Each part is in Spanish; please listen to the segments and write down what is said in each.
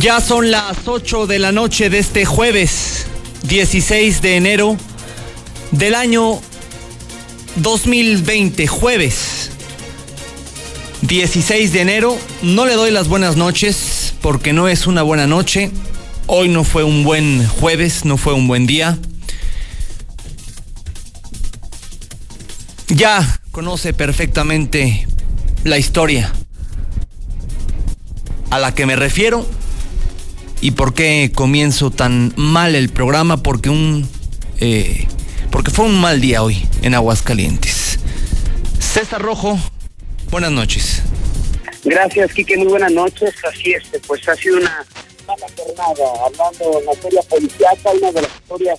Ya son las 8 de la noche de este jueves 16 de enero del año 2020, jueves 16 de enero. No le doy las buenas noches porque no es una buena noche. Hoy no fue un buen jueves, no fue un buen día. Ya conoce perfectamente la historia a la que me refiero y por qué comienzo tan mal el programa porque un eh, porque fue un mal día hoy en Aguascalientes. César Rojo, buenas noches. Gracias, Quique, muy buenas noches. Así es, pues ha sido una mala jornada, hablando en materia policíaca, una de las historias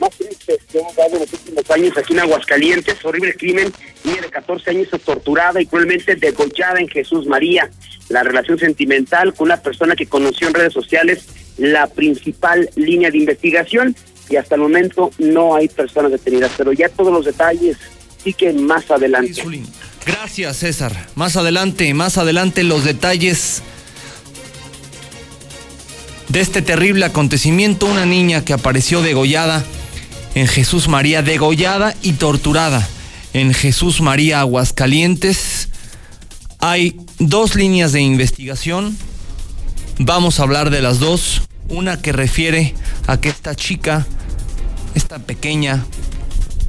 más tristes que hemos dado en los últimos años aquí en Aguascalientes. Horrible crimen, niña de 14 años torturada y cruelmente degollada en Jesús María. La relación sentimental con una persona que conoció en redes sociales, la principal línea de investigación y hasta el momento no hay personas detenidas, pero ya todos los detalles sí que más adelante. Gracias César. Más adelante, más adelante los detalles de este terrible acontecimiento, una niña que apareció degollada en Jesús María, degollada y torturada en Jesús María Aguascalientes. Hay dos líneas de investigación. Vamos a hablar de las dos. Una que refiere a que esta chica, esta pequeña,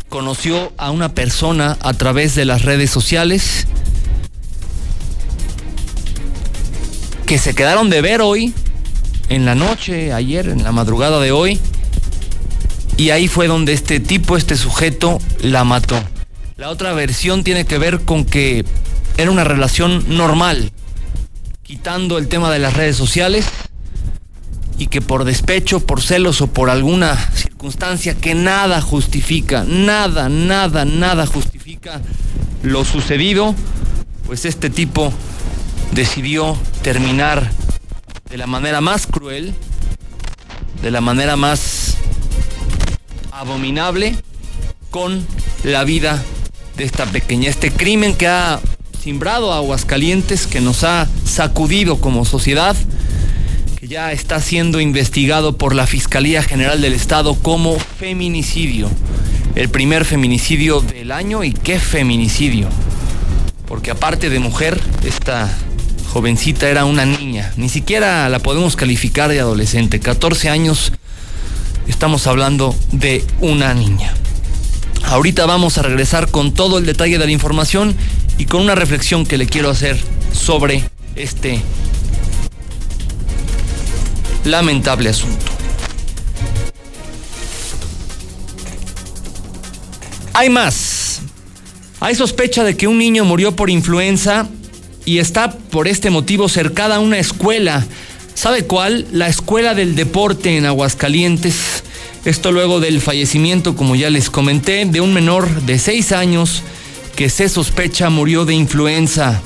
conoció a una persona a través de las redes sociales que se quedaron de ver hoy, en la noche, ayer, en la madrugada de hoy, y ahí fue donde este tipo, este sujeto, la mató. La otra versión tiene que ver con que era una relación normal, quitando el tema de las redes sociales y que por despecho, por celos o por alguna circunstancia que nada justifica, nada, nada, nada justifica lo sucedido, pues este tipo decidió terminar de la manera más cruel, de la manera más abominable con la vida de esta pequeña. Este crimen que ha simbrado a Aguascalientes, que nos ha sacudido como sociedad, que ya está siendo investigado por la Fiscalía General del Estado como feminicidio. El primer feminicidio del año y qué feminicidio. Porque aparte de mujer, esta jovencita era una niña. Ni siquiera la podemos calificar de adolescente. 14 años estamos hablando de una niña. Ahorita vamos a regresar con todo el detalle de la información y con una reflexión que le quiero hacer sobre este lamentable asunto. Hay más. Hay sospecha de que un niño murió por influenza y está por este motivo cercada a una escuela ¿Sabe cuál? La Escuela del Deporte en Aguascalientes. Esto luego del fallecimiento, como ya les comenté, de un menor de 6 años que se sospecha murió de influenza.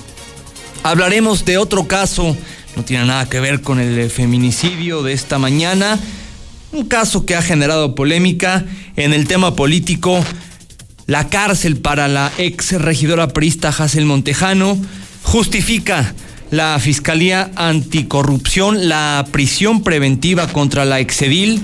Hablaremos de otro caso, no tiene nada que ver con el feminicidio de esta mañana, un caso que ha generado polémica en el tema político, la cárcel para la ex regidora priista Hazel Montejano justifica la Fiscalía Anticorrupción la prisión preventiva contra la exedil.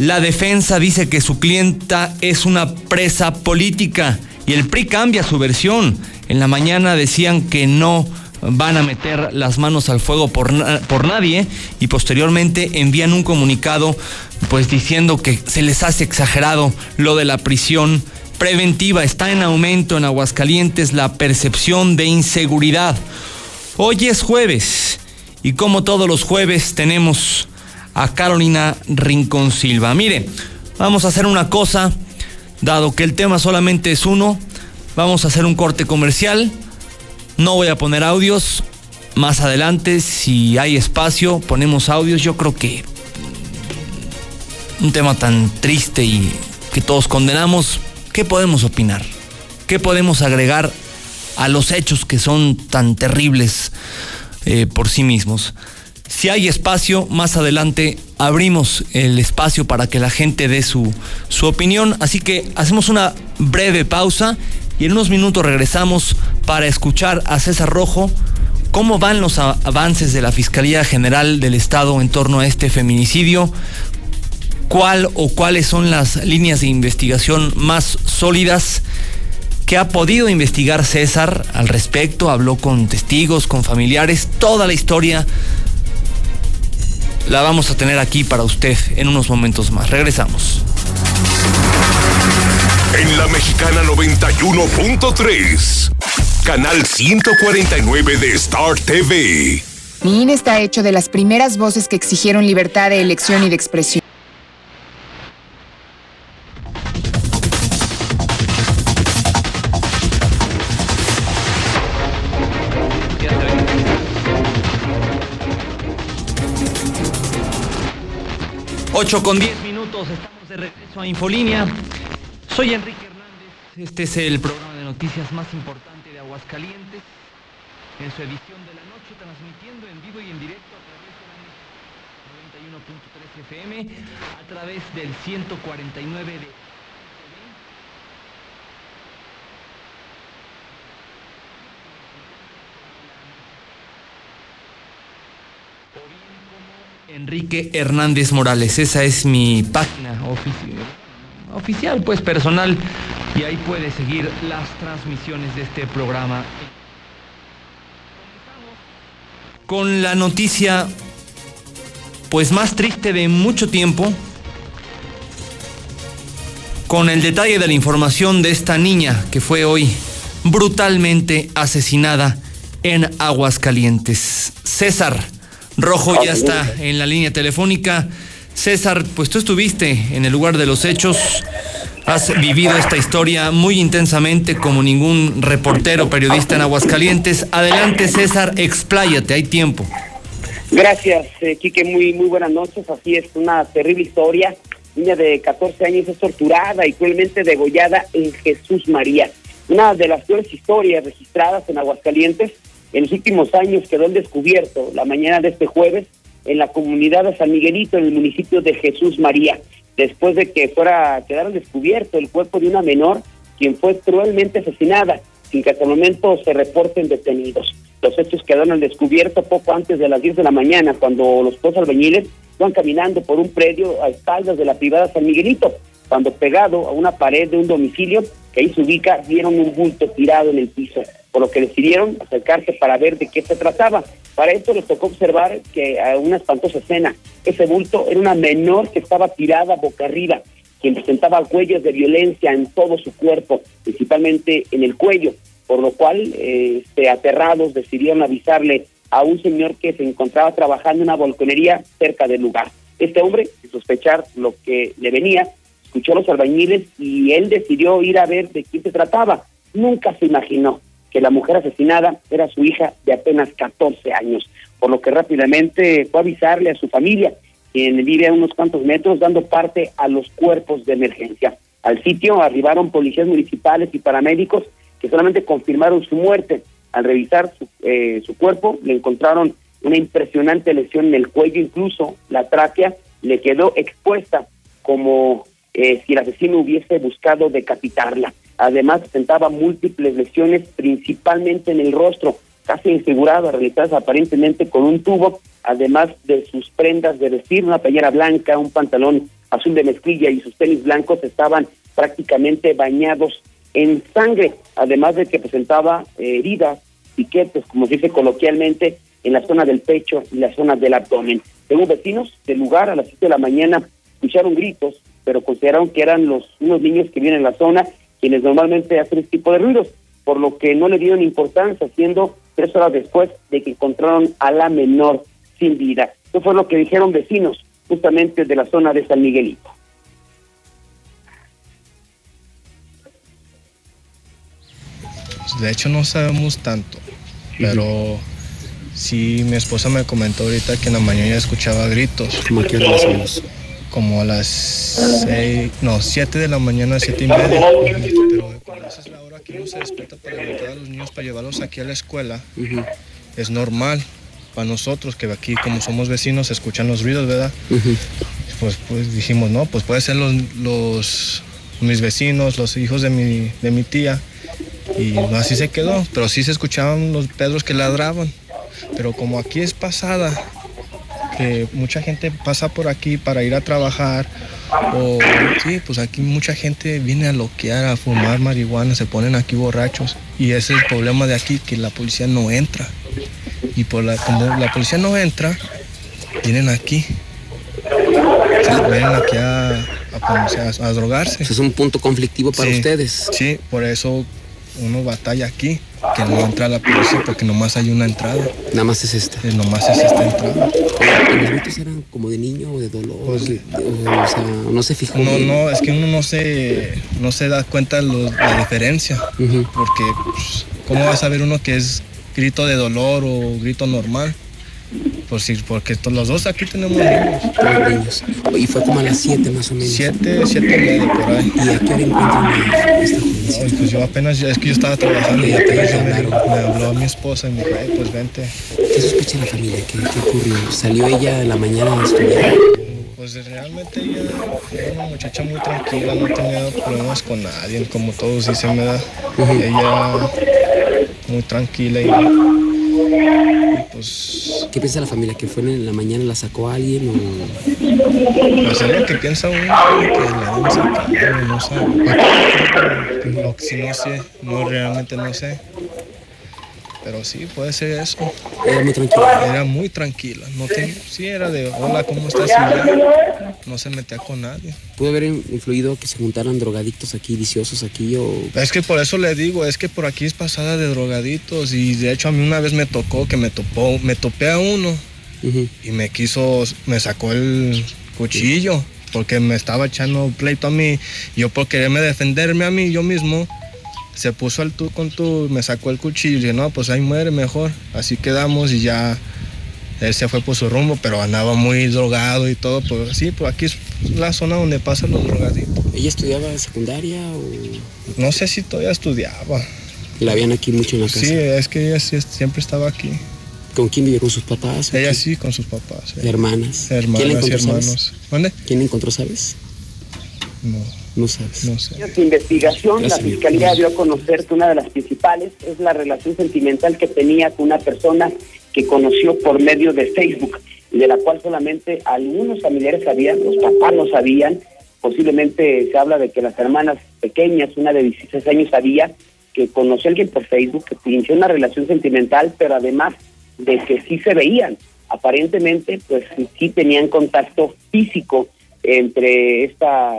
La defensa dice que su clienta es una presa política y el PRI cambia su versión. En la mañana decían que no van a meter las manos al fuego por, por nadie y posteriormente envían un comunicado pues diciendo que se les hace exagerado lo de la prisión preventiva. Está en aumento en Aguascalientes la percepción de inseguridad. Hoy es jueves y como todos los jueves tenemos a Carolina Rincón Silva. Mire, vamos a hacer una cosa, dado que el tema solamente es uno, vamos a hacer un corte comercial. No voy a poner audios. Más adelante, si hay espacio, ponemos audios. Yo creo que un tema tan triste y que todos condenamos, ¿qué podemos opinar? ¿Qué podemos agregar a los hechos que son tan terribles eh, por sí mismos. Si hay espacio, más adelante abrimos el espacio para que la gente dé su, su opinión. Así que hacemos una breve pausa y en unos minutos regresamos para escuchar a César Rojo ¿Cómo van los avances de la Fiscalía General del Estado en torno a este feminicidio? ¿Cuál o cuáles son las líneas de investigación más sólidas? que ha podido investigar César al respecto, habló con testigos, con familiares, toda la historia la vamos a tener aquí para usted en unos momentos más. Regresamos. En la Mexicana 91.3, canal 149 de Star TV. Mi INE está hecho de las primeras voces que exigieron libertad de elección y de expresión. Ocho con 10 minutos, estamos de regreso a Infolínea. Soy Enrique Hernández, este es el programa de noticias más importante de Aguascalientes, en su edición de la noche, transmitiendo en vivo y en directo a través de la 91.3 FM, a través del 149 de Enrique Hernández Morales. Esa es mi página oficial, pues personal, y ahí puede seguir las transmisiones de este programa. Con la noticia, pues más triste de mucho tiempo, con el detalle de la información de esta niña que fue hoy brutalmente asesinada en Aguascalientes. César. Rojo ya está en la línea telefónica. César, pues tú estuviste en el lugar de los hechos, has vivido esta historia muy intensamente como ningún reportero, periodista en Aguascalientes. Adelante César, expláyate, hay tiempo. Gracias, eh, Quique, muy, muy buenas noches. Así es, una terrible historia. Niña de 14 años es torturada y cruelmente degollada en Jesús María. Una de las peores historias registradas en Aguascalientes en los últimos años quedó descubierto la mañana de este jueves en la comunidad de San Miguelito, en el municipio de Jesús María, después de que fuera quedara descubierto el cuerpo de una menor quien fue cruelmente asesinada, sin que hasta el momento se reporten detenidos. Los hechos quedaron al descubierto poco antes de las 10 de la mañana, cuando los dos albañiles iban caminando por un predio a espaldas de la privada San Miguelito, cuando pegado a una pared de un domicilio que ahí se ubica, vieron un bulto tirado en el piso por lo que decidieron acercarse para ver de qué se trataba. Para esto les tocó observar que a una espantosa escena, ese bulto era una menor que estaba tirada boca arriba, quien presentaba huellas de violencia en todo su cuerpo, principalmente en el cuello, por lo cual, este, aterrados, decidieron avisarle a un señor que se encontraba trabajando en una balconería cerca del lugar. Este hombre, sin sospechar lo que le venía, escuchó a los albañiles y él decidió ir a ver de quién se trataba. Nunca se imaginó que la mujer asesinada era su hija de apenas 14 años, por lo que rápidamente fue a avisarle a su familia, quien vive a unos cuantos metros, dando parte a los cuerpos de emergencia. Al sitio arribaron policías municipales y paramédicos que solamente confirmaron su muerte. Al revisar su, eh, cuerpo, le encontraron una impresionante lesión en el cuello, incluso la tráquea le quedó expuesta como eh, si el asesino hubiese buscado decapitarla. Además, presentaba múltiples lesiones, principalmente en el rostro, casi inseguradas, realizadas aparentemente con un tubo, además de sus prendas de vestir, una playera blanca, un pantalón azul de mezclilla y sus tenis blancos estaban prácticamente bañados en sangre, además de que presentaba eh, heridas, piquetes, como se dice coloquialmente, en la zona del pecho y la zona del abdomen. Según vecinos del lugar, a las 7 de la mañana escucharon gritos, pero consideraron que eran los unos niños que vienen en la zona quienes normalmente hacen este tipo de ruidos, por lo que no le dieron importancia, siendo tres horas después de que encontraron a la menor sin vida. Eso fue lo que dijeron vecinos justamente de la zona de San Miguelito. De hecho no sabemos tanto, pero sí mi esposa me comentó ahorita que en la mañana escuchaba gritos. ¿Cómo que más como a las seis, no, siete de la mañana, siete y media. Pero cuando esa es la hora que uno se despierta para levantar a los niños para llevarlos aquí a la escuela, es normal para nosotros que aquí como somos vecinos escuchan los ruidos, ¿verdad? pues, pues dijimos, no, pues puede ser los, los mis vecinos, los hijos de mi, de mi tía. Y así se quedó, pero sí se escuchaban los pedros que ladraban. Pero como aquí es pasada, mucha gente pasa por aquí para ir a trabajar, o sí, pues aquí mucha gente viene a loquear, a fumar marihuana, se ponen aquí borrachos. Y ese es el problema de aquí, que la policía no entra. Y por la, como la policía no entra, vienen aquí. Sí, vienen aquí a, a ponerse a- a drogarse. Ese es un punto conflictivo para Sí, ustedes. Sí, por eso uno batalla aquí, que no entra la policía porque nomás hay una entrada, Nada más es esta. eh, nomás es esta entrada. ¿Los gritos eran como de niño o de dolor? Pues, De- o, o sea, no se fijó. No, no, es que uno no se, no se da cuenta lo- la diferencia, Ujú. porque pues, ¿cómo va a saber uno que es grito de dolor o grito normal? Pues sí, porque los dos aquí tenemos niños, niños. Y fue como a las 7 más o menos. siete, siete y medio por ahí. ¿Y a qué hora encuentran a esta jovencita? Ay, pues yo apenas, es que yo estaba trabajando y apenas me, me habló a mi esposa y me dijo, "Ay, pues vente. ¿Qué sospecha la familia? ¿Qué, qué ocurrió? ¿Salió ella en la mañana a estudiar? Pues realmente ella era una muchacha muy tranquila, no tenía problemas con nadie, como todos dicen, ¿verdad? Ella muy tranquila y, pues, ¿Qué piensa la familia? ¿Que fue en la mañana la sacó alguien o...? pues es lo que piensa uno, que la han sacado, no sabe. Sí no sé, no realmente no sé. Pero sí, puede ser eso. Era muy tranquila. Era muy tranquila, no ten- sí era de hola, ¿cómo estás? No se metía con nadie. ¿Pudo haber influido que se juntaran drogadictos aquí, viciosos aquí o...? Es que por eso le digo, es que por aquí es pasada de drogaditos y de hecho a mí una vez me tocó que me topó, me topé a uno y me quiso, me sacó el cuchillo porque me estaba echando pleito a mí. Yo por quererme defenderme a mí yo mismo, se puso al tú con tú, me sacó el cuchillo y dije, no, pues ahí muere mejor. Así quedamos y ya él se fue por su rumbo, pero andaba muy drogado y todo. Pues sí, pues aquí es la zona donde pasan los drogaditos. ¿Ella estudiaba secundaria o...? No sé si todavía estudiaba. La habían aquí mucho en la casa. Sí, es que ella sí, siempre estaba aquí. ¿Con quién vive? ¿Con sus papás? Ella qué? sí, con sus papás. eh. Hermanas. ¿Quién la Hermanas y encontró, hermanos. ¿Dónde? ¿Quién la encontró, sabes? No, No sabes. no sé. de investigación, la Gracias. fiscalía dio a conocer que una de las principales es la relación sentimental que tenía con una persona que conoció por medio de Facebook y de la cual solamente algunos familiares sabían, los papás lo sabían. Posiblemente se habla de que las hermanas pequeñas, una de 16 años, sabía que conoció a alguien por Facebook, que inició una relación sentimental, pero además de que sí se veían. Aparentemente, pues sí tenían contacto físico entre esta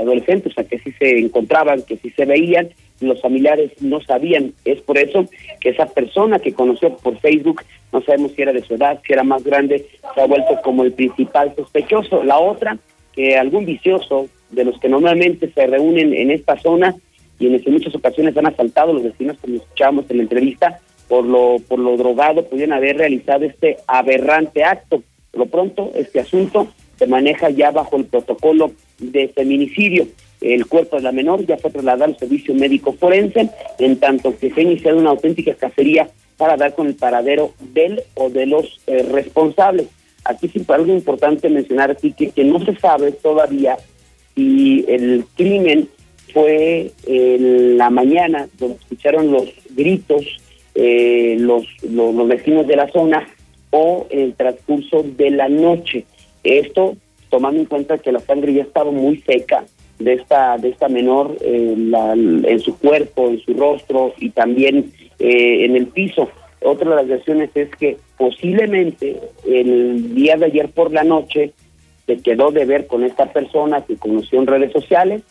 adolescente, o sea, que sí se encontraban, que sí se veían, los familiares no sabían. Es por eso que esa persona que conoció por Facebook, no sabemos si era de su edad, si era más grande, se ha vuelto como el principal sospechoso. La otra, que algún vicioso de los que normalmente se reúnen en esta zona y en muchas ocasiones han asaltado los vecinos, como escuchábamos en la entrevista, por lo, por lo drogado, podían haber realizado este aberrante acto. Por lo pronto, este asunto se maneja ya bajo el protocolo de feminicidio. El cuerpo de la menor ya fue trasladado al servicio médico forense, en tanto que se ha iniciado una auténtica cacería para dar con el paradero del o de los eh, responsables. Aquí sí algo importante mencionar aquí que, que no se sabe todavía si el crimen fue en la mañana donde escucharon los gritos eh, los, los, los vecinos de la zona o el transcurso de la noche. Esto tomando en cuenta que la sangre ya estaba muy seca de esta de esta menor eh, en su cuerpo, en su rostro y también eh, en el piso. Otra de las versiones es que posiblemente el día de ayer por la noche se quedó de ver con esta persona que conoció en redes sociales,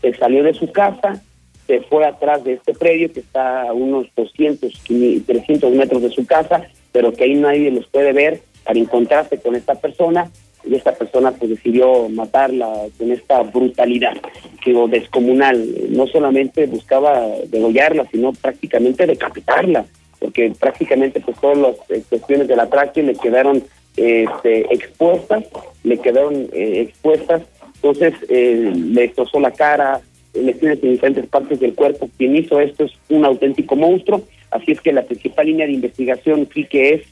se salió de su casa, se fue atrás de este predio que está a unos 200, 500, 300 metros de su casa, pero que ahí nadie los puede ver para encontrarse con esta persona y esta persona pues decidió matarla con esta brutalidad que o descomunal. No solamente buscaba degollarla sino prácticamente decapitarla porque prácticamente pues todas las eh, cuestiones de la tráquea le quedaron este, expuestas le quedaron eh, expuestas. Entonces eh, le destrozó la cara lesiones en diferentes partes del cuerpo. Quien hizo esto es un auténtico monstruo. Así es que la principal línea de investigación sí que es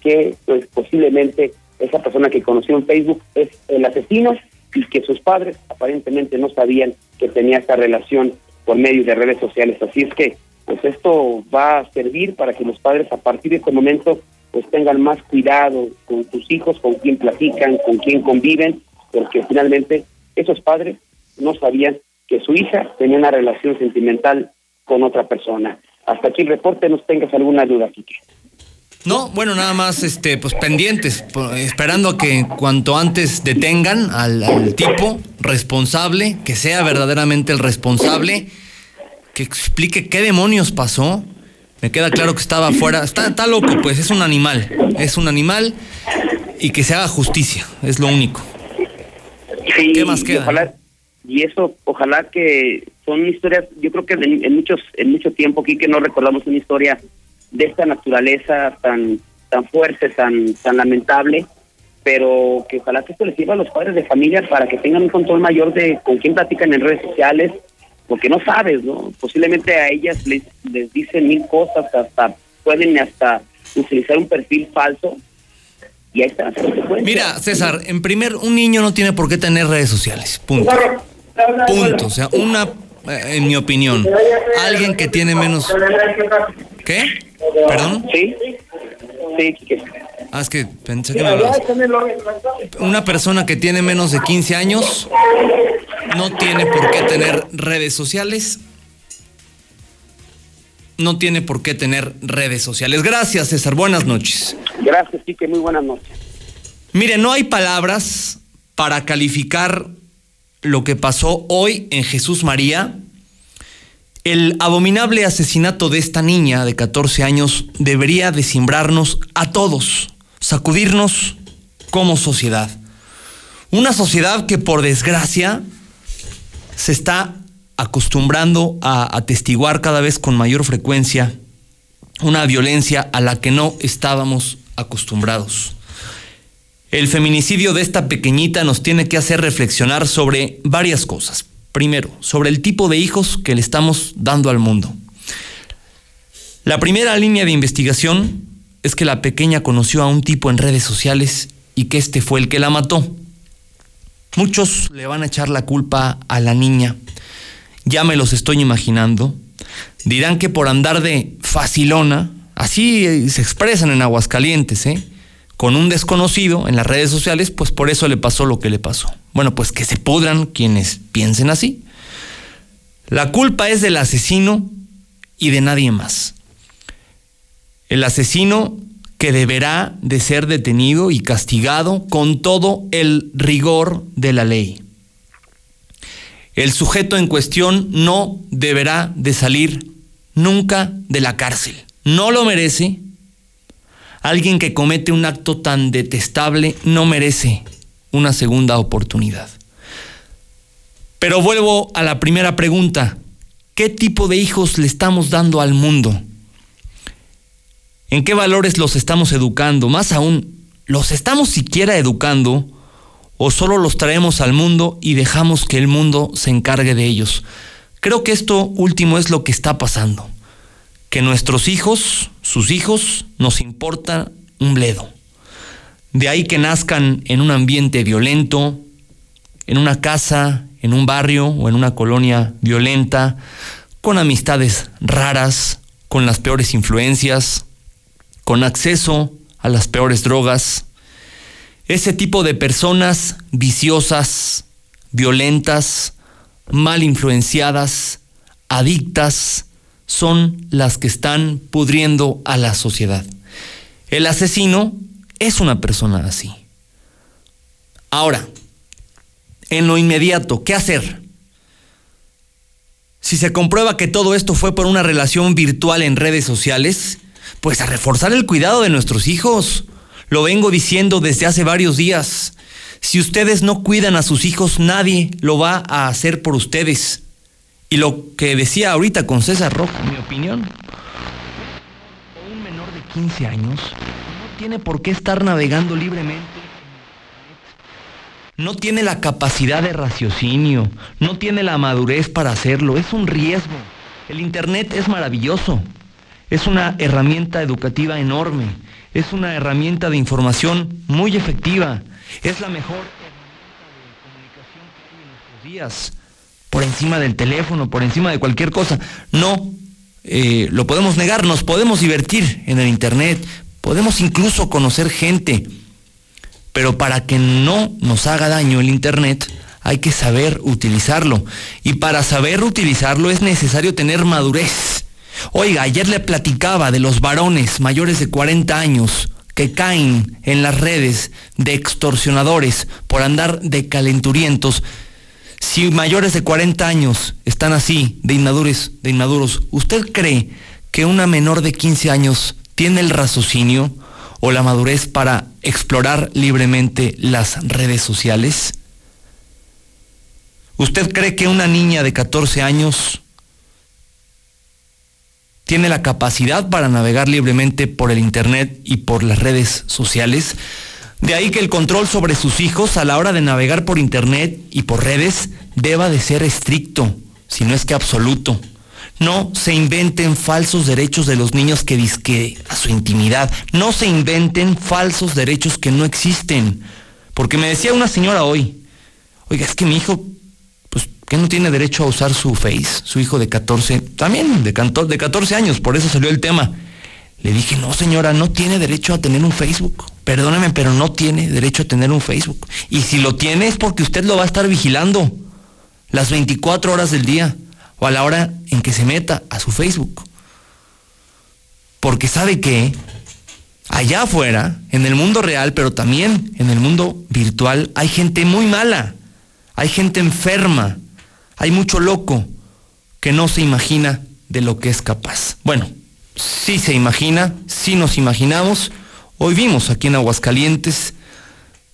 que pues posiblemente esa persona que conoció en Facebook es el asesino y que sus padres aparentemente no sabían que tenía esta relación por medio de redes sociales. Así es que pues esto va a servir para que los padres a partir de este momento pues tengan más cuidado con sus hijos, con quién platican, con quién conviven, porque finalmente esos padres no sabían que su hija tenía una relación sentimental con otra persona. Hasta aquí el reporte, nos tengas alguna duda, Kike. No, bueno, nada más, este, pues pendientes, esperando a que cuanto antes detengan al, al tipo responsable, que sea verdaderamente el responsable, que explique qué demonios pasó. Me queda claro que estaba afuera, está, está loco, pues es un animal, es un animal y que se haga justicia, es lo único. Sí, ¿Qué más y queda, Ojalá, y eso, ojalá que son historias, yo creo que en, en muchos en mucho tiempo aquí que no recordamos una historia de esta naturaleza tan tan fuerte, tan tan lamentable, pero que ojalá que esto les sirva a los padres de familia para que tengan un control mayor de con quién platican en redes sociales, porque no sabes, ¿no? Posiblemente a ellas les, les dicen mil cosas, hasta pueden hasta utilizar un perfil falso y ahí están las consecuencias. Mira, César, en primer, un niño no tiene por qué tener redes sociales, punto. Punto, o sea, una, eh, en mi opinión, alguien que tiene menos... ¿Qué? ¿Perdón? Sí, sí. Ah, es que pensé que me hablabas. Una persona que tiene menos de 15 años no tiene por qué tener redes sociales. No tiene por qué tener redes sociales. Gracias, César. Buenas noches. Gracias, Quique. Muy buenas noches. Mire, no hay palabras para calificar lo que pasó hoy en Jesús María. El abominable asesinato de esta niña de 14 años debería de simbrarnos a todos, sacudirnos como sociedad. Una sociedad que por desgracia se está acostumbrando a atestiguar cada vez con mayor frecuencia una violencia a la que no estábamos acostumbrados. El feminicidio de esta pequeñita nos tiene que hacer reflexionar sobre varias cosas. Primero, sobre el tipo de hijos que le estamos dando al mundo. La primera línea de investigación es que la pequeña conoció a un tipo en redes sociales y que este fue el que la mató. Muchos le van a echar la culpa a la niña. Ya me los estoy imaginando. Dirán que por andar de facilona, así se expresan en Aguascalientes, ¿eh? Con un desconocido en las redes sociales, pues por eso le pasó lo que le pasó. Bueno, pues que se pudran quienes piensen así. La culpa es del asesino y de nadie más. El asesino que deberá de ser detenido y castigado con todo el rigor de la ley. El sujeto en cuestión no deberá de salir nunca de la cárcel. No lo merece. Alguien que comete un acto tan detestable no merece una segunda oportunidad. Pero vuelvo a la primera pregunta. ¿Qué tipo de hijos le estamos dando al mundo? ¿En qué valores los estamos educando? Más aún, ¿los estamos siquiera educando o solo los traemos al mundo y dejamos que el mundo se encargue de ellos? Creo que esto último es lo que está pasando. Que nuestros hijos, sus hijos, nos importa un bledo. De ahí que nazcan en un ambiente violento, en una casa, en un barrio o en una colonia violenta, con amistades raras, con las peores influencias, con acceso a las peores drogas. Ese tipo de personas viciosas, violentas, mal influenciadas, adictas, son las que están pudriendo a la sociedad. El asesino es una persona así. Ahora, en lo inmediato, ¿qué hacer? Si se comprueba que todo esto fue por una relación virtual en redes sociales, pues a reforzar el cuidado de nuestros hijos. Lo vengo diciendo desde hace varios días. Si ustedes no cuidan a sus hijos, nadie lo va a hacer por ustedes. Y lo que decía ahorita con César Rojo, en mi opinión, un menor de 15 años no tiene por qué estar navegando libremente. No tiene la capacidad de raciocinio, no tiene la madurez para hacerlo, es un riesgo. El Internet es maravilloso, es una herramienta educativa enorme, es una herramienta de información muy efectiva, es la mejor herramienta de comunicación que hay en nuestros días, por encima del teléfono, por encima de cualquier cosa. No, eh, lo podemos negar, nos podemos divertir en el Internet, podemos incluso conocer gente, pero para que no nos haga daño el Internet, hay que saber utilizarlo. Y para saber utilizarlo es necesario tener madurez. Oiga, ayer le platicaba de los varones mayores de 40 años que caen en las redes de extorsionadores por andar de calenturientos. Si mayores de 40 años están así, de inmaduros, de inmaduros, ¿usted cree que una menor de 15 años tiene el raciocinio o la madurez para explorar libremente las redes sociales? ¿Usted cree que una niña de 14 años tiene la capacidad para navegar libremente por el Internet y por las redes sociales? De ahí que el control sobre sus hijos a la hora de navegar por Internet y por redes deba de ser estricto, si no es que absoluto. No se inventen falsos derechos de los niños que disque a su intimidad. No se inventen falsos derechos que no existen. Porque me decía una señora hoy, oiga, es que mi hijo que no tiene derecho a usar su Face, su hijo de 14, también de, de 14 años, por eso salió el tema. Le dije, no señora, no tiene derecho a tener un Facebook. Perdóneme, pero no tiene derecho a tener un Facebook. Y si lo tiene es porque usted lo va a estar vigilando las 24 horas del día o a la hora en que se meta a su Facebook. Porque sabe que allá afuera, en el mundo real, pero también en el mundo virtual, hay gente muy mala, hay gente enferma, hay mucho loco que no se imagina de lo que es capaz. Bueno, sí se imagina, sí nos imaginamos. Hoy vimos aquí en Aguascalientes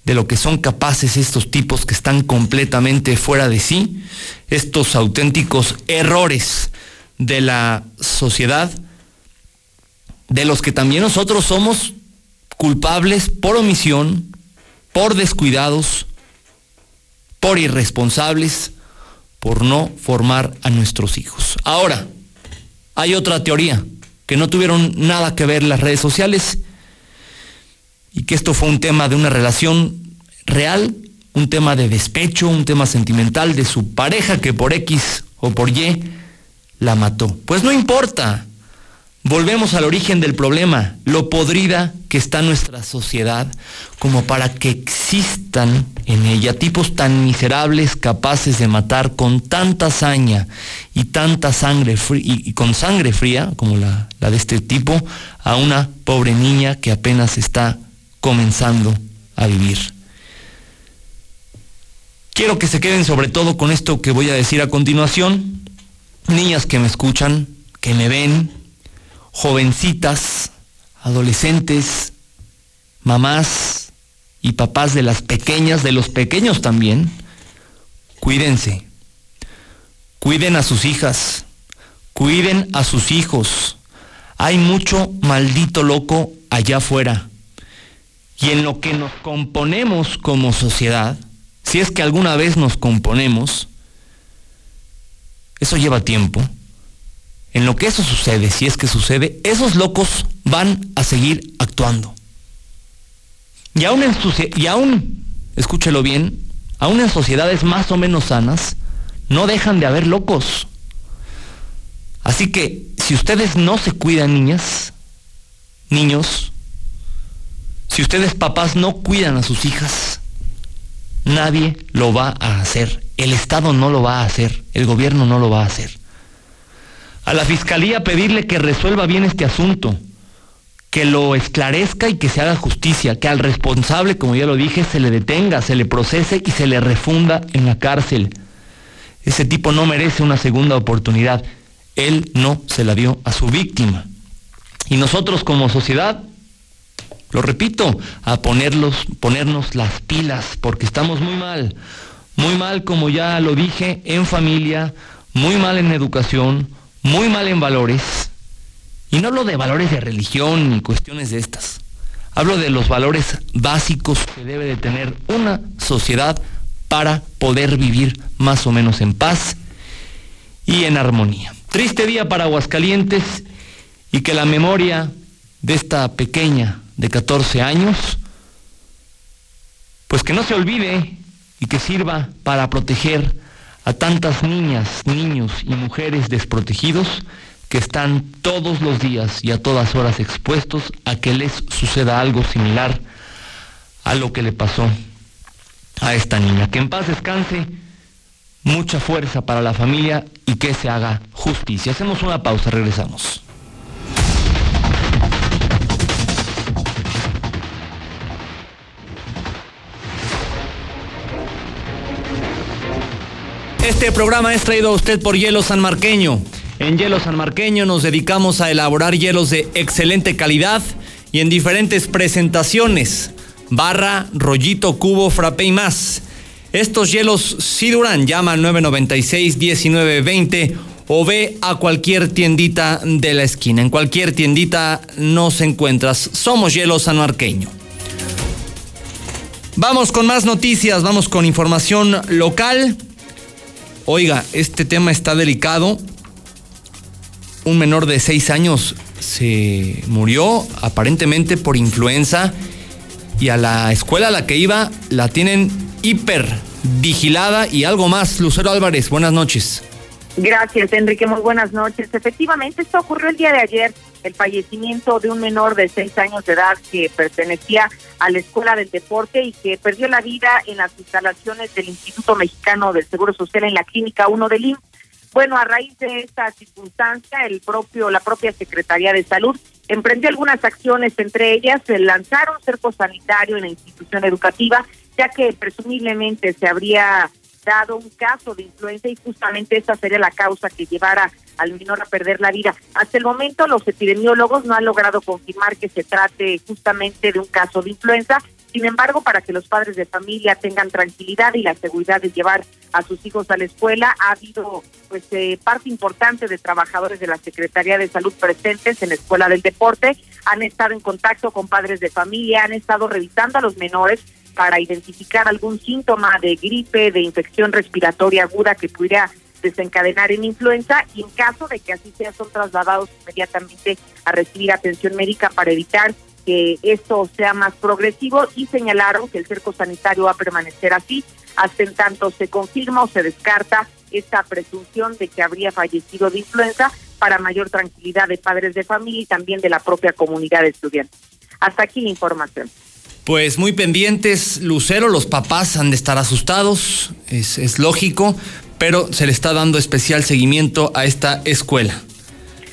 de lo que son capaces estos tipos que están completamente fuera de sí, estos auténticos errores de la sociedad, de los que también nosotros somos culpables por omisión, por descuidados, por irresponsables, por no formar a nuestros hijos. Ahora, hay otra teoría, que no tuvieron nada que ver las redes sociales y que esto fue un tema de una relación real, un tema de despecho, un tema sentimental de su pareja que por X o por Y la mató. Pues no importa, Volvemos al origen del problema, lo podrida que está nuestra sociedad, como para que existan en ella tipos tan miserables capaces de matar con tanta hazaña y tanta sangre y, con sangre fría, como la, la de este tipo, a una pobre niña que apenas está comenzando a vivir. Quiero que se queden sobre todo con esto que voy a decir a continuación. Niñas que me escuchan, que me ven, jovencitas, adolescentes, mamás y papás de las pequeñas, de los pequeños también, cuídense. Cuiden a sus hijas, cuiden a sus hijos. Hay mucho maldito loco allá afuera. Y en lo que nos componemos como sociedad, si es que alguna vez nos componemos, eso lleva tiempo en lo que eso sucede, si es que sucede, esos locos van a seguir actuando. Y aún, en y aún, escúchelo bien, aún en sociedades más o menos sanas, no dejan de haber locos. Así que si ustedes no se cuidan, niñas, niños, si ustedes papás no cuidan a sus hijas, nadie lo va a hacer. El Estado no lo va a hacer, el gobierno no lo va a hacer a la Fiscalía pedirle que resuelva bien este asunto, que lo esclarezca y que se haga justicia, que al responsable, como ya lo dije, se le detenga, se le procese y se le refunda en la cárcel. Ese tipo no merece una segunda oportunidad. Él no se la dio a su víctima. Y nosotros como sociedad, lo repito, a ponerlos, ponernos las pilas, porque estamos muy mal. Muy mal, como ya lo dije, en familia, muy mal en educación, muy mal en valores, y no hablo de valores de religión ni cuestiones de estas, hablo de los valores básicos que debe de tener una sociedad para poder vivir más o menos en paz y en armonía. Triste día para Aguascalientes y que la memoria de esta pequeña de 14 años, pues que no se olvide y que sirva para proteger a tantas niñas, niños y mujeres desprotegidos que están todos los días y a todas horas expuestos a que les suceda algo similar a lo que le pasó a esta niña. Que en paz descanse, mucha fuerza para la familia y que se haga justicia. Hacemos una pausa, regresamos. Este programa es traído a usted por Hielo San Marqueño. En Hielo San Marqueño nos dedicamos a elaborar hielos de excelente calidad y en diferentes presentaciones. Barra, rollito, cubo, frappe y más. Estos hielos sí duran. Llama al 996-1920 o ve a cualquier tiendita de la esquina. En cualquier tiendita nos encuentras. Somos Hielo San Marqueño. Vamos con más noticias, vamos con información local. Oiga, este tema está delicado. Un menor de seis años se murió aparentemente por influenza y a la escuela a la que iba la tienen hiper vigilada y algo más. Lucero Álvarez, buenas noches. Gracias, Enrique. Muy buenas noches. Efectivamente, esto ocurrió el día de ayer, el fallecimiento de un menor de seis años de edad que pertenecía a la Escuela del Deporte y que perdió la vida en las instalaciones del Instituto Mexicano del Seguro Social en la Clínica 1 del IMSS. Bueno, a raíz de esta circunstancia, el propio, la propia Secretaría de Salud emprendió algunas acciones, entre ellas el lanzar un cerco sanitario en la institución educativa, ya que presumiblemente se habría dado un caso de influenza y justamente esa sería la causa que llevara al menor a perder la vida. Hasta el momento los epidemiólogos no han logrado confirmar que se trate justamente de un caso de influenza. Sin embargo, para que los padres de familia tengan tranquilidad y la seguridad de llevar a sus hijos a la escuela, ha habido pues eh, parte importante de trabajadores de la Secretaría de Salud presentes en la Escuela del Deporte, han estado en contacto con padres de familia, han estado revisando a los menores para identificar algún síntoma de gripe, de infección respiratoria aguda que pudiera desencadenar en influenza y en caso de que así sea son trasladados inmediatamente a recibir atención médica para evitar que esto sea más progresivo y señalaron que el cerco sanitario va a permanecer así hasta en tanto se confirma o se descarta esta presunción de que habría fallecido de influenza para mayor tranquilidad de padres de familia y también de la propia comunidad de estudiantes. Hasta aquí la información. Pues muy pendientes, Lucero, los papás han de estar asustados, es, es lógico, pero se le está dando especial seguimiento a esta escuela.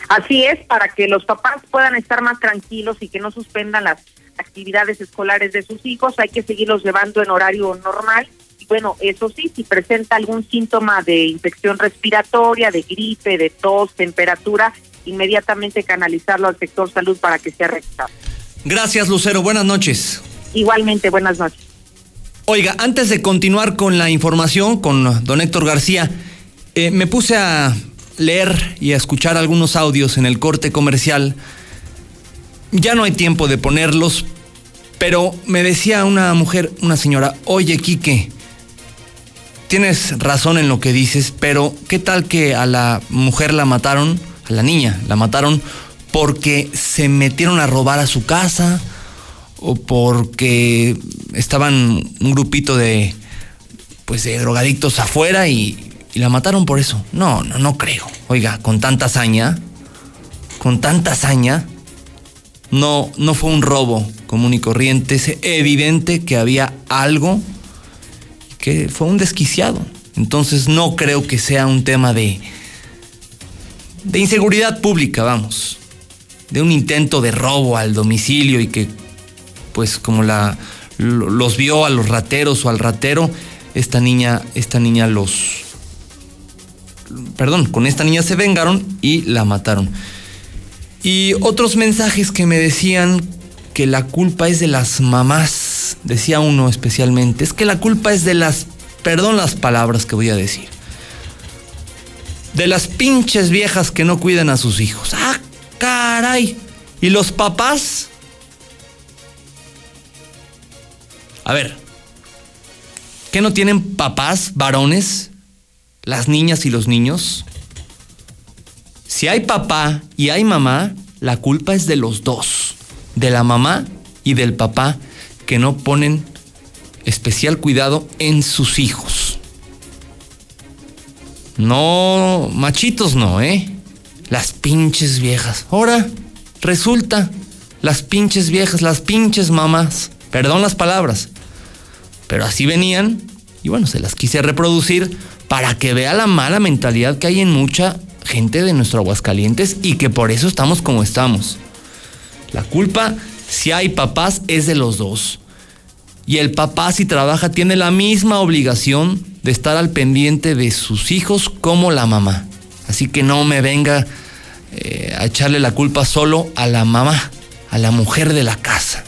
Así es, para que los papás puedan estar más tranquilos y que no suspendan las actividades escolares de sus hijos, hay que seguirlos llevando en horario normal. Y bueno, eso sí, si presenta algún síntoma de infección respiratoria, de gripe, de tos, temperatura, inmediatamente canalizarlo al sector salud para que sea revisado. Gracias, Lucero. Buenas noches. Igualmente, buenas noches. Oiga, antes de continuar con la información con don Héctor García, eh, me puse a leer y a escuchar algunos audios en el corte comercial. Ya no hay tiempo de ponerlos, pero me decía una mujer, una señora, oye Quique, tienes razón en lo que dices, pero ¿qué tal que a la mujer la mataron, a la niña la mataron porque se metieron a robar a su casa? O porque estaban un grupito de pues de drogadictos afuera y, y, la mataron por eso. No, no, no creo. Oiga, con tanta hazaña, con tanta hazaña, no, no fue un robo común y corriente. Es evidente que había algo que fue un desquiciado. Entonces no creo que sea un tema de, de inseguridad pública, vamos. De un intento de robo al domicilio y que pues como la los vio a los rateros o al ratero, esta niña, esta niña los perdón, con esta niña se vengaron y la mataron. Y otros mensajes que me decían que la culpa es de las mamás, decía uno especialmente, es que la culpa es de las, perdón las palabras que voy a decir, de las pinches viejas que no cuidan a sus hijos. Ah, caray. ¿Y los papás? A ver, ¿qué no tienen papás, varones, las niñas y los niños? Si hay papá y hay mamá, la culpa es de los dos, de la mamá y del papá, que no ponen especial cuidado en sus hijos. No, machitos no, ¿eh? las pinches viejas. Ahora, resulta, las pinches viejas, las pinches mamás. Perdón las palabras. Pero así venían y bueno, se las quise reproducir para que vea la mala mentalidad que hay en mucha gente de nuestro Aguascalientes y que por eso estamos como estamos. La culpa, si hay papás, es de los dos. Y el papá, si trabaja, tiene la misma obligación de estar al pendiente de sus hijos como la mamá. Así que no me venga eh, a echarle la culpa solo a la mamá, a la mujer de la casa.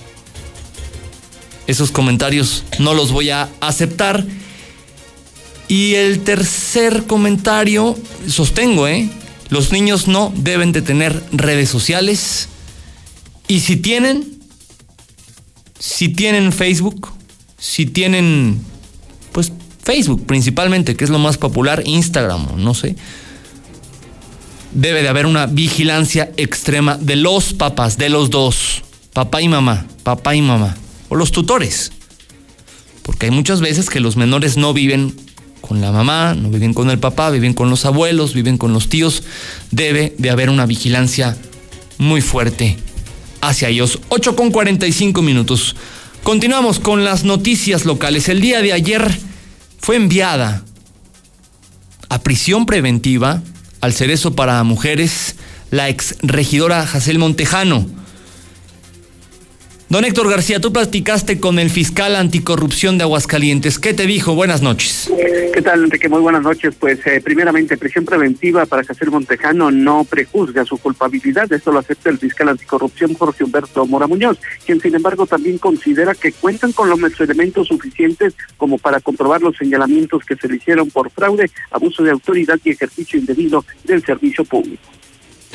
Esos comentarios no los voy a aceptar. Y el tercer comentario, sostengo, ¿eh? Los niños no deben de tener redes sociales. Y si tienen, si tienen Facebook, si tienen, pues Facebook principalmente, que es lo más popular, Instagram, no sé, debe de haber una vigilancia extrema de los papás, de los dos, papá y mamá, papá y mamá, o los tutores. Porque hay muchas veces que los menores no viven con la mamá, no viven con el papá, viven con los abuelos, viven con los tíos. Debe de haber una vigilancia muy fuerte hacia ellos. 8 con 45 minutos. Continuamos con las noticias locales. El día de ayer fue enviada a prisión preventiva al cerezo para mujeres la ex regidora Jacel Montejano Don Héctor García, tú platicaste con el fiscal anticorrupción de Aguascalientes. ¿Qué te dijo? Buenas noches. ¿Qué tal, Enrique? Muy buenas noches. Pues, eh, primeramente, prisión preventiva para Casero Montejano no prejuzga su culpabilidad. Esto lo acepta el fiscal anticorrupción Jorge Humberto Mora Muñoz, quien, sin embargo, también considera que cuentan con los elementos suficientes como para comprobar los señalamientos que se le hicieron por fraude, abuso de autoridad y ejercicio indebido del servicio público.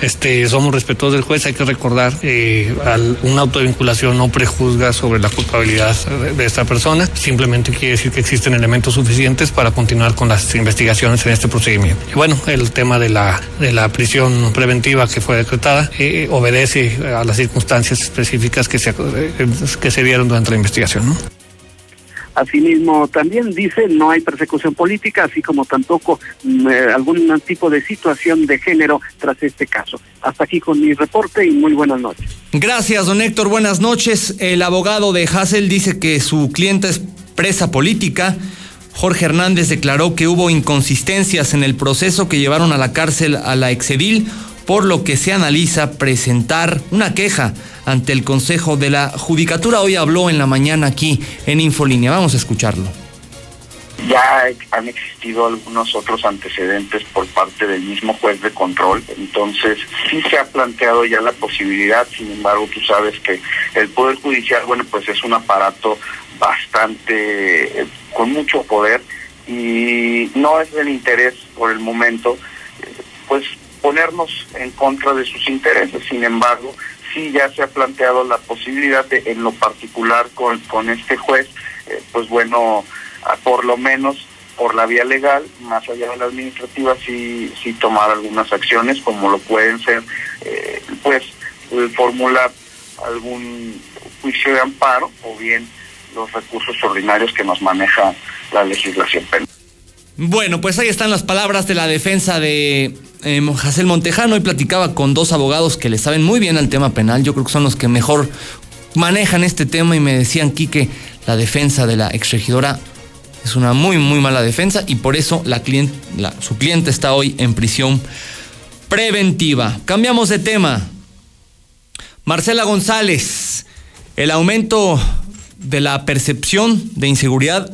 Este, somos respetuosos del juez, hay que recordar, eh, al, una autovinculación no prejuzga sobre la culpabilidad de, esta persona, simplemente quiere decir que existen elementos suficientes para continuar con las investigaciones en este procedimiento. Y bueno, el tema de la, de la prisión preventiva que fue decretada eh, obedece a las circunstancias específicas que se, eh, que se dieron durante la investigación. Asimismo, también dice no hay persecución política, así como tampoco mm, eh, algún tipo de situación de género tras este caso. Hasta aquí con mi reporte y muy buenas noches. Gracias, don Héctor. Buenas noches. El abogado de Hassel dice que su cliente es presa política. Jorge Hernández declaró que hubo inconsistencias en el proceso que llevaron a la cárcel a la exedil, por lo que se analiza presentar una queja ante el Consejo de la Judicatura. Hoy habló en la mañana aquí en Infolínea. Vamos a escucharlo. Ya han existido algunos otros antecedentes por parte del mismo juez de control, entonces sí se ha planteado ya la posibilidad, sin embargo tú sabes que el Poder Judicial, bueno, pues es un aparato bastante, con mucho poder y no es del interés por el momento, pues ponernos en contra de sus intereses, sin embargo, sí ya se ha planteado la posibilidad de, en lo particular con, con este juez, eh, pues bueno, por lo menos por la vía legal, más allá de la administrativa, sí, sí tomar algunas acciones, como lo pueden ser, eh, pues, formular algún juicio de amparo o bien los recursos ordinarios que nos maneja la legislación penal. Bueno, pues ahí están las palabras de la defensa de eh, Montejano. Hoy platicaba con dos abogados que le saben muy bien al tema penal. Yo creo que son los que mejor manejan este tema y me decían, que la defensa de la exregidora es una muy, muy mala defensa y por eso la cliente, su cliente está hoy en prisión preventiva. Cambiamos de tema. Marcela González, el aumento de la percepción de inseguridad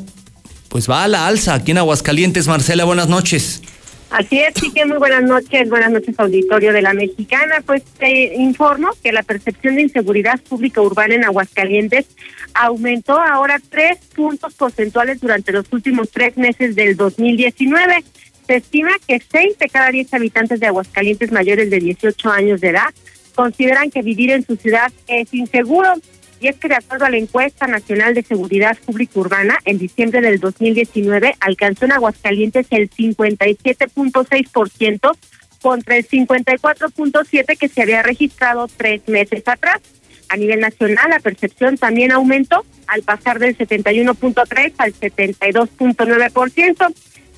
pues va a la alza aquí en Aguascalientes. Marcela, buenas noches. Así es, sí que muy buenas noches, buenas noches auditorio de la Mexicana. Pues te informo que la percepción de inseguridad pública urbana en Aguascalientes aumentó ahora tres puntos porcentuales durante los últimos tres meses del 2019. Se estima que seis de cada diez habitantes de Aguascalientes mayores de 18 años de edad consideran que vivir en su ciudad es inseguro. Y es que de acuerdo a la encuesta nacional de seguridad pública urbana, en diciembre del 2019 alcanzó en Aguascalientes el 57.6% contra el 54.7% que se había registrado tres meses atrás. A nivel nacional, la percepción también aumentó al pasar del 71.3 al 72.9%.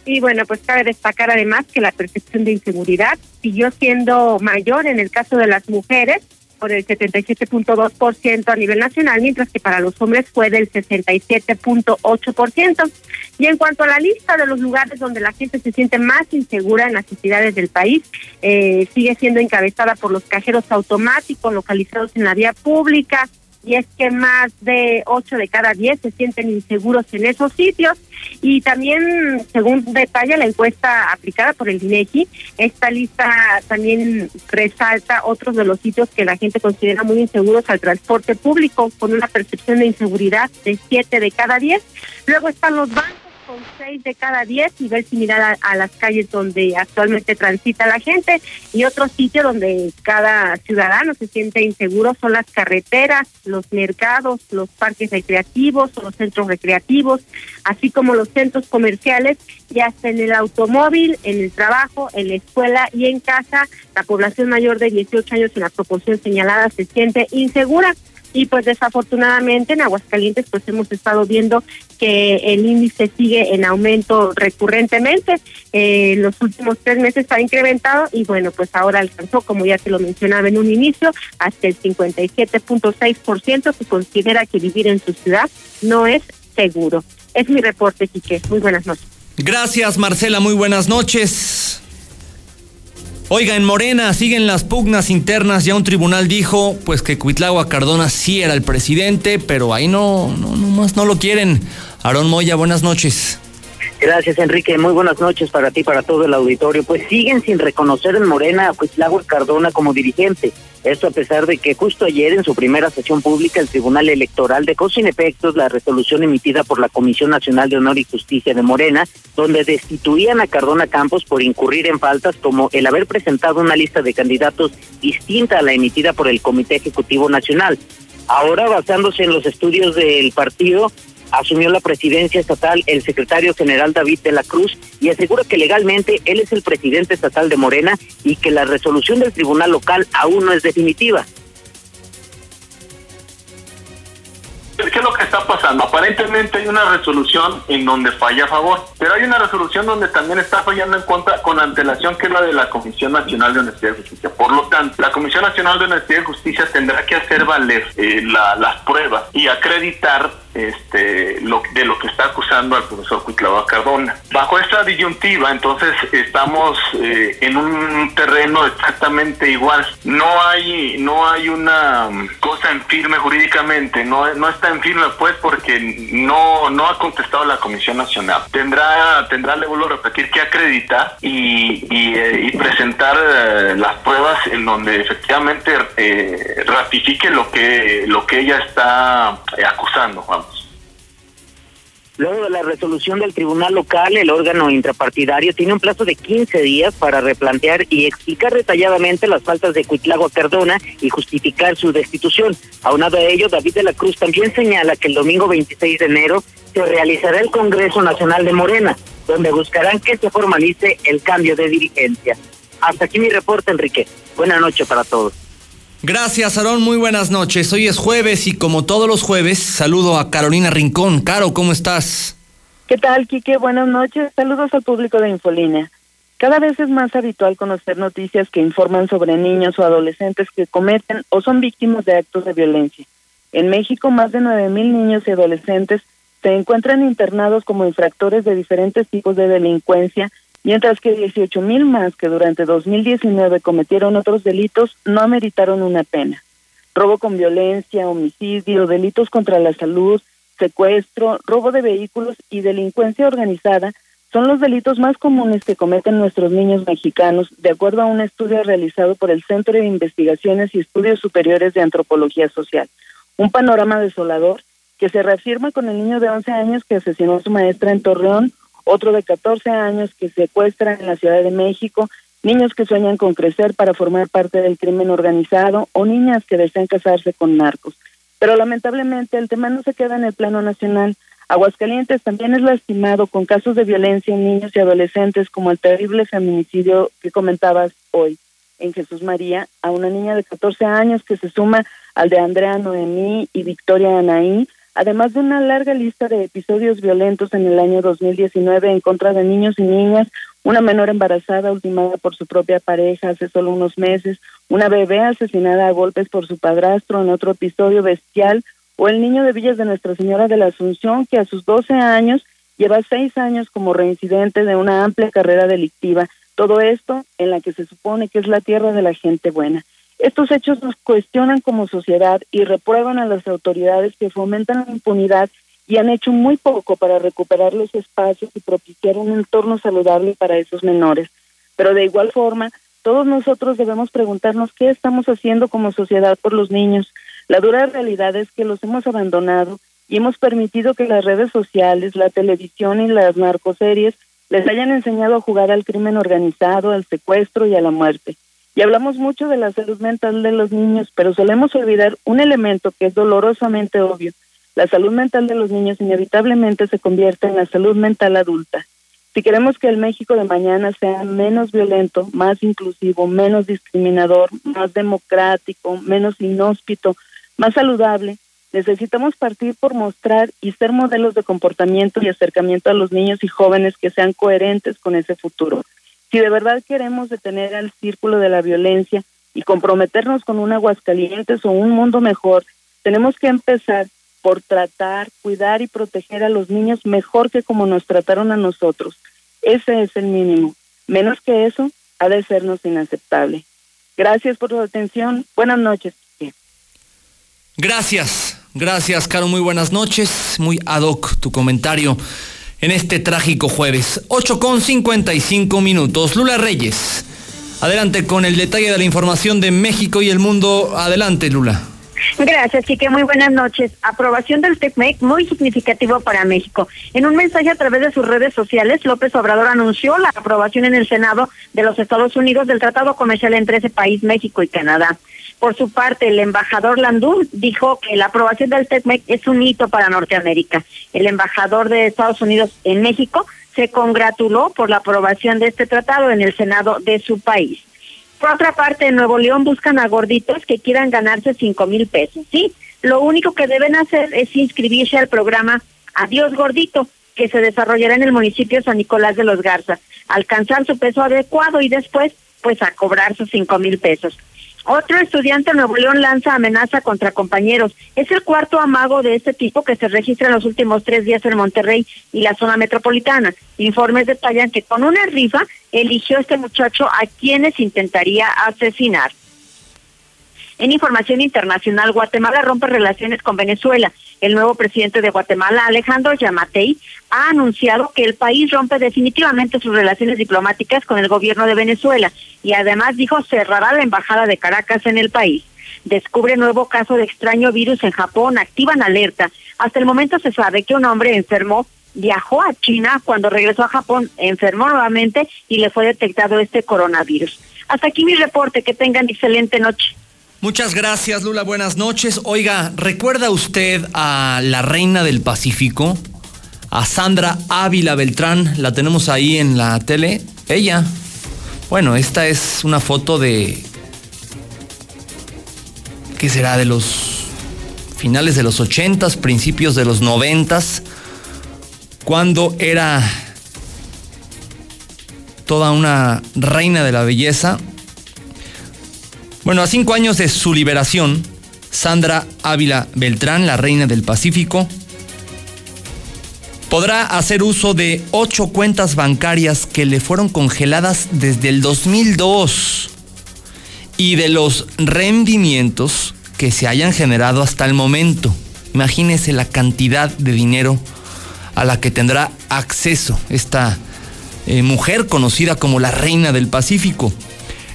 Y bueno, pues cabe destacar además que la percepción de inseguridad siguió siendo mayor en el caso de las mujeres, por el 77.2% a nivel nacional, mientras que para los hombres fue del 67.8%. Y en cuanto a la lista de los lugares donde la gente se siente más insegura en las ciudades del país, eh, sigue siendo encabezada por los cajeros automáticos localizados en la vía pública, y es que más de 8 de cada 10 se sienten inseguros en esos sitios. Y también, según detalla la encuesta aplicada por el INEGI, esta lista también resalta otros de los sitios que la gente considera muy inseguros al transporte público, con una percepción de inseguridad de 7 de cada 10. Luego están los bancos con de cada diez, nivel similar a, a, las calles donde actualmente transita la gente. Y otro sitio donde cada ciudadano se siente inseguro son las carreteras, los mercados, los parques recreativos o los centros recreativos, así como los centros comerciales y hasta en el automóvil, en el trabajo, en la escuela y en casa. La población mayor de 18 años en la proporción señalada se siente insegura y pues desafortunadamente en Aguascalientes pues hemos estado viendo que el índice sigue en aumento recurrentemente. Eh, los últimos tres meses ha incrementado y bueno, pues ahora alcanzó, como ya te lo mencionaba en un inicio, hasta el 57.6% que considera que vivir en su ciudad no es seguro. Es mi reporte, Quique. Muy buenas noches. Gracias, Marcela. Muy buenas noches. Oiga, en Morena siguen las pugnas internas. Ya un tribunal dijo, pues que Cuitlagua Cardona sí era el presidente, pero ahí no, no, no más no lo quieren. Aarón Moya, buenas noches. Gracias, Enrique. Muy buenas noches para ti, para todo el auditorio. Pues siguen sin reconocer en Morena a Cuitlagua Cardona como dirigente. Esto a pesar de que justo ayer en su primera sesión pública el Tribunal Electoral dejó sin efectos la resolución emitida por la Comisión Nacional de Honor y Justicia de Morena, donde destituían a Cardona Campos por incurrir en faltas como el haber presentado una lista de candidatos distinta a la emitida por el Comité Ejecutivo Nacional. Ahora, basándose en los estudios del partido, asumió la presidencia estatal el secretario general David de la Cruz y asegura que legalmente él es el presidente estatal de Morena y que la resolución del tribunal local aún no es definitiva. ¿Qué es lo que está pasando? Aparentemente hay una resolución en donde falla a favor, pero hay una resolución donde también está fallando en contra con antelación, que es la de la Comisión Nacional de Honestidad y Justicia. Por lo tanto, la Comisión Nacional de Honestidad y Justicia tendrá que hacer valer eh, la, las pruebas y acreditar este, lo, de lo que está acusando al profesor Cuitlava Cardona. Bajo esta disyuntiva, entonces estamos eh, en un terreno exactamente igual. No hay, no hay una cosa en firme jurídicamente, no, no está en firme pues porque no, no ha contestado la Comisión Nacional. Tendrá, tendrá, le vuelvo a repetir, que acreditar y, y, eh, presentar eh, las pruebas en donde efectivamente eh, ratifique lo que, lo que ella está acusando. Luego de la resolución del tribunal local, el órgano intrapartidario tiene un plazo de 15 días para replantear y explicar detalladamente las faltas de Cuitlagua Cardona y justificar su destitución. Aunado a ello, David de la Cruz también señala que el domingo 26 de enero se realizará el Congreso Nacional de Morena, donde buscarán que se formalice el cambio de dirigencia. Hasta aquí mi reporte, Enrique. Buenas noches para todos. Gracias, Aarón. Muy buenas noches. Hoy es jueves y como todos los jueves, saludo a Carolina Rincón. Caro, ¿cómo estás? ¿Qué tal, Quique? Buenas noches. Saludos al público de Infolínea. Cada vez es más habitual conocer noticias que informan sobre niños o adolescentes que cometen o son víctimas de actos de violencia. En México, más de 9.000 niños y adolescentes se encuentran internados como infractores de diferentes tipos de delincuencia mientras que 18 mil más que durante 2019 cometieron otros delitos no ameritaron una pena. Robo con violencia, homicidio, delitos contra la salud, secuestro, robo de vehículos y delincuencia organizada son los delitos más comunes que cometen nuestros niños mexicanos, de acuerdo a un estudio realizado por el Centro de Investigaciones y Estudios Superiores de Antropología Social. Un panorama desolador que se reafirma con el niño de 11 años que asesinó a su maestra en Torreón otro de 14 años que secuestra en la Ciudad de México, niños que sueñan con crecer para formar parte del crimen organizado o niñas que desean casarse con narcos. Pero lamentablemente el tema no se queda en el plano nacional. Aguascalientes también es lastimado con casos de violencia en niños y adolescentes como el terrible feminicidio que comentabas hoy en Jesús María a una niña de 14 años que se suma al de Andrea Noemí y Victoria Anaí, además de una larga lista de episodios violentos en el año 2019 en contra de niños y niñas, una menor embarazada ultimada por su propia pareja hace solo unos meses, una bebé asesinada a golpes por su padrastro en otro episodio bestial, o el niño de Villas de Nuestra Señora de la Asunción, que a sus 12 años lleva seis años como reincidente de una amplia carrera delictiva. Todo esto en la que se supone que es la tierra de la gente buena. Estos hechos nos cuestionan como sociedad y reprueban a las autoridades que fomentan la impunidad y han hecho muy poco para recuperar los espacios y propiciar un entorno saludable para esos menores. Pero de igual forma, todos nosotros debemos preguntarnos qué estamos haciendo como sociedad por los niños. La dura realidad es que los hemos abandonado y hemos permitido que las redes sociales, la televisión y las narcoseries les hayan enseñado a jugar al crimen organizado, al secuestro y a la muerte. Y hablamos mucho de la salud mental de los niños, pero solemos olvidar un elemento que es dolorosamente obio. La salud mental de los niños inevitablemente se convierte en la salud mental adulta. Si queremos que el México de mañana sea menos violento, más inclusivo, menos discriminador, más democrático, menos inhóspito, más saludable, necesitamos partir por mostrar y ser modelos de comportamiento y acercamiento a los niños y jóvenes que sean coherentes con ese futuro. Si de verdad queremos detener al círculo de la violencia y comprometernos con un Aguascalientes o un mundo mejor, tenemos que empezar por tratar, cuidar y proteger a los niños mejor que como nos trataron a nosotros. Ese es el mínimo. Menos que eso ha de sernos inaceptable. Gracias por su atención. Buenas noches. Gracias, gracias, Caro. Muy buenas noches. Muy ad hoc tu comentario en este trágico jueves. 8 con 55 minutos. Lula Reyes. Adelante con el detalle de la información de México y el mundo. Adelante, Lula. Gracias, Quique. Muy buenas noches. Aprobación del TECMEC muy significativo para México. En un mensaje a través de sus redes sociales, López Obrador anunció la aprobación en el Senado de los Estados Unidos del Tratado Comercial entre ese país, México y Canadá. Por su parte, el embajador Landú dijo que la aprobación del TECMEC es un hito para Norteamérica. El embajador de Estados Unidos en México se congratuló por la aprobación de este tratado en el Senado de su país. Por otra parte, en Nuevo León buscan a gorditos que quieran ganarse cinco mil pesos. Sí, lo único que deben hacer es inscribirse al programa Adiós Gordito, que se desarrollará en el municipio de San Nicolás de los Garza, alcanzar su peso adecuado y después, pues, a cobrar sus cinco mil pesos. Otro estudiante de Nuevo León lanza amenaza contra compañeros. Es el cuarto amago de este tipo que se registra en los últimos tres días en Monterrey y la zona metropolitana. Informes detallan que con una rifa eligió este muchacho a quienes intentaría asesinar. En información internacional, Guatemala rompe relaciones con Venezuela. El nuevo presidente de Guatemala, Alejandro Yamatei, ha anunciado que el país rompe definitivamente sus relaciones diplomáticas con el gobierno de Venezuela y además dijo cerrará la embajada de Caracas en el país. Descubre nuevo caso de extraño virus en Japón, activan alerta. Hasta el momento se sabe que un hombre enfermó viajó a China, cuando regresó a Japón enfermó nuevamente y le fue detectado este coronavirus. Hasta aquí mi reporte, que tengan excelente noche. Muchas gracias, Lula. Buenas noches. Oiga, ¿recuerda usted a la reina del Pacífico? A Sandra Ávila Beltrán. La tenemos ahí en la tele. Ella. Bueno, esta es una foto de. ¿Qué será? De los finales de los ochentas, principios de los noventas. Cuando era toda una reina de la belleza bueno, a cinco años de su liberación, Sandra Ávila Beltrán, la reina del Pacífico, podrá hacer uso de ocho cuentas bancarias que le fueron congeladas desde el 2002 y de los rendimientos que se hayan generado hasta el momento. Imagínese la cantidad de dinero a la que tendrá acceso esta eh, mujer conocida como la reina del Pacífico.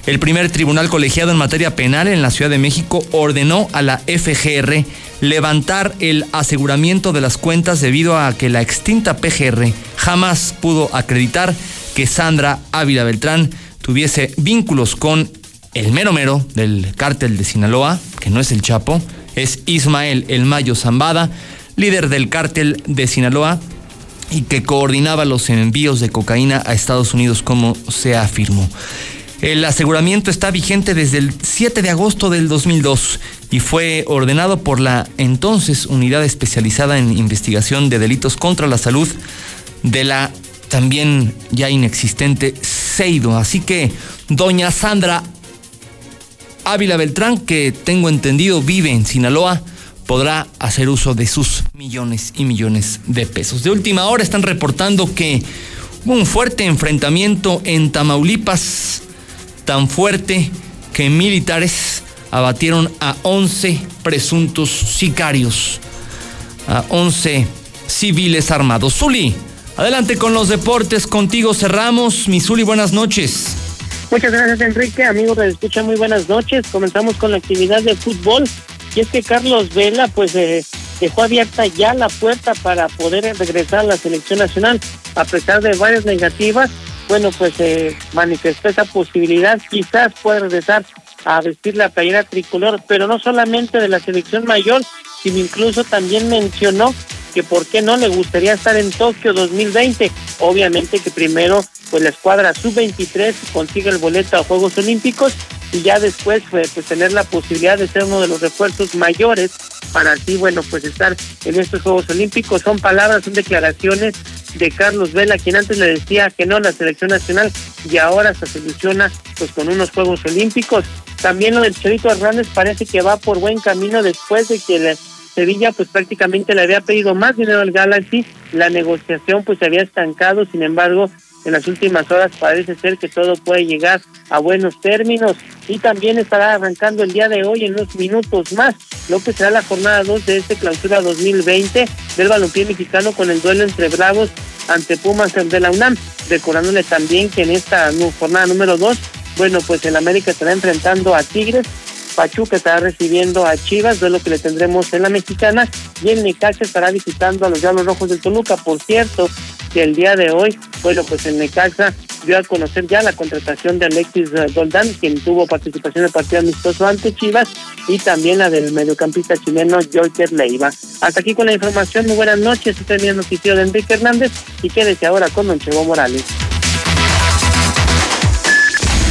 El primer tribunal colegiado en materia penal en la Ciudad de México ordenó a la FGR levantar el aseguramiento de las cuentas debido a que la extinta PGR jamás pudo acreditar que Sandra Ávila Beltrán tuviese vínculos con el mero mero del cártel de Sinaloa, que no es el Chapo, es Ismael El Mayo Zambada, líder del cártel de Sinaloa y que coordinaba los envíos de cocaína a Estados Unidos como se afirmó. El aseguramiento está vigente desde el 7 de agosto del 2002 y fue ordenado por la entonces Unidad Especializada en Investigación de Delitos contra la Salud de la también ya inexistente Seido. Así que doña Sandra Ávila Beltrán, que tengo entendido vive en Sinaloa, podrá hacer uso de sus millones y millones de pesos. De última hora están reportando que hubo un fuerte enfrentamiento en Tamaulipas, tan fuerte que militares abatieron a 11 presuntos sicarios, a 11 civiles armados. Zuli, adelante con los deportes, contigo cerramos. Mi Zuli, buenas noches. Muchas gracias Enrique, amigos de Escucha, muy buenas noches. Comenzamos con la actividad de fútbol y es que Carlos Vela pues eh, dejó abierta ya la puerta para poder regresar a la selección nacional a pesar de varias negativas. Bueno, pues eh, manifestó esa posibilidad, quizás pueda regresar a vestir la playera tricolor, pero no solamente de la selección mayor, sino incluso también mencionó que por qué no le gustaría estar en Tokio 2020. Obviamente que primero pues la escuadra sub-23 consigue el boleto a Juegos Olímpicos y ya después pues, pues, tener la posibilidad de ser uno de los refuerzos mayores para así, bueno, pues estar en estos Juegos Olímpicos. Son palabras, son declaraciones de Carlos Vela, quien antes le decía que no a la selección nacional y ahora se soluciona pues con unos Juegos Olímpicos. También lo del Chelito Hernández parece que va por buen camino después de que la Sevilla pues prácticamente le había pedido más dinero al Galaxy, la negociación pues se había estancado, sin embargo en las últimas horas parece ser que todo puede llegar a buenos términos y también estará arrancando el día de hoy en unos minutos más lo que será la jornada 2 de este clausura 2020 del balompié mexicano con el duelo entre Bravos ante Pumas de la UNAM, recordándole también que en esta jornada número 2, bueno, pues el América estará enfrentando a Tigres Pachuca estará recibiendo a Chivas, de lo que le tendremos en la mexicana, y el Necaxa estará visitando a los Diablos Rojos de Toluca. Por cierto, que el día de hoy, bueno, pues el Necaxa dio a conocer ya la contratación de Alexis Goldán, quien tuvo participación en el partido amistoso ante Chivas, y también la del mediocampista chileno Joker Leiva. Hasta aquí con la información, muy buenas noches, este es el noticiero de Enrique Hernández, y quédese ahora con Don Morales.